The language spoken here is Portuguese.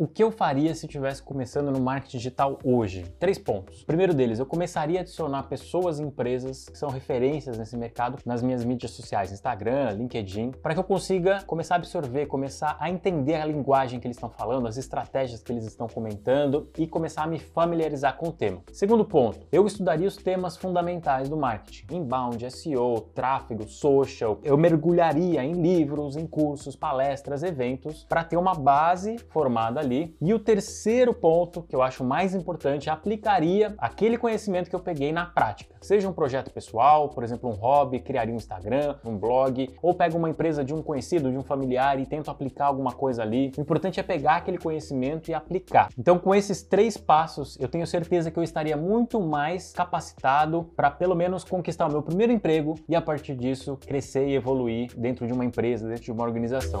O que eu faria se estivesse começando no marketing digital hoje? Três pontos. primeiro deles, eu começaria a adicionar pessoas e empresas que são referências nesse mercado nas minhas mídias sociais, Instagram, LinkedIn, para que eu consiga começar a absorver, começar a entender a linguagem que eles estão falando, as estratégias que eles estão comentando e começar a me familiarizar com o tema. Segundo ponto, eu estudaria os temas fundamentais do marketing: inbound, SEO, tráfego, social. Eu mergulharia em livros, em cursos, palestras, eventos para ter uma base formada ali. E o terceiro ponto, que eu acho mais importante, aplicaria aquele conhecimento que eu peguei na prática. Seja um projeto pessoal, por exemplo, um hobby, criaria um Instagram, um blog, ou pego uma empresa de um conhecido, de um familiar e tento aplicar alguma coisa ali. O importante é pegar aquele conhecimento e aplicar. Então, com esses três passos, eu tenho certeza que eu estaria muito mais capacitado para pelo menos conquistar o meu primeiro emprego e a partir disso crescer e evoluir dentro de uma empresa, dentro de uma organização.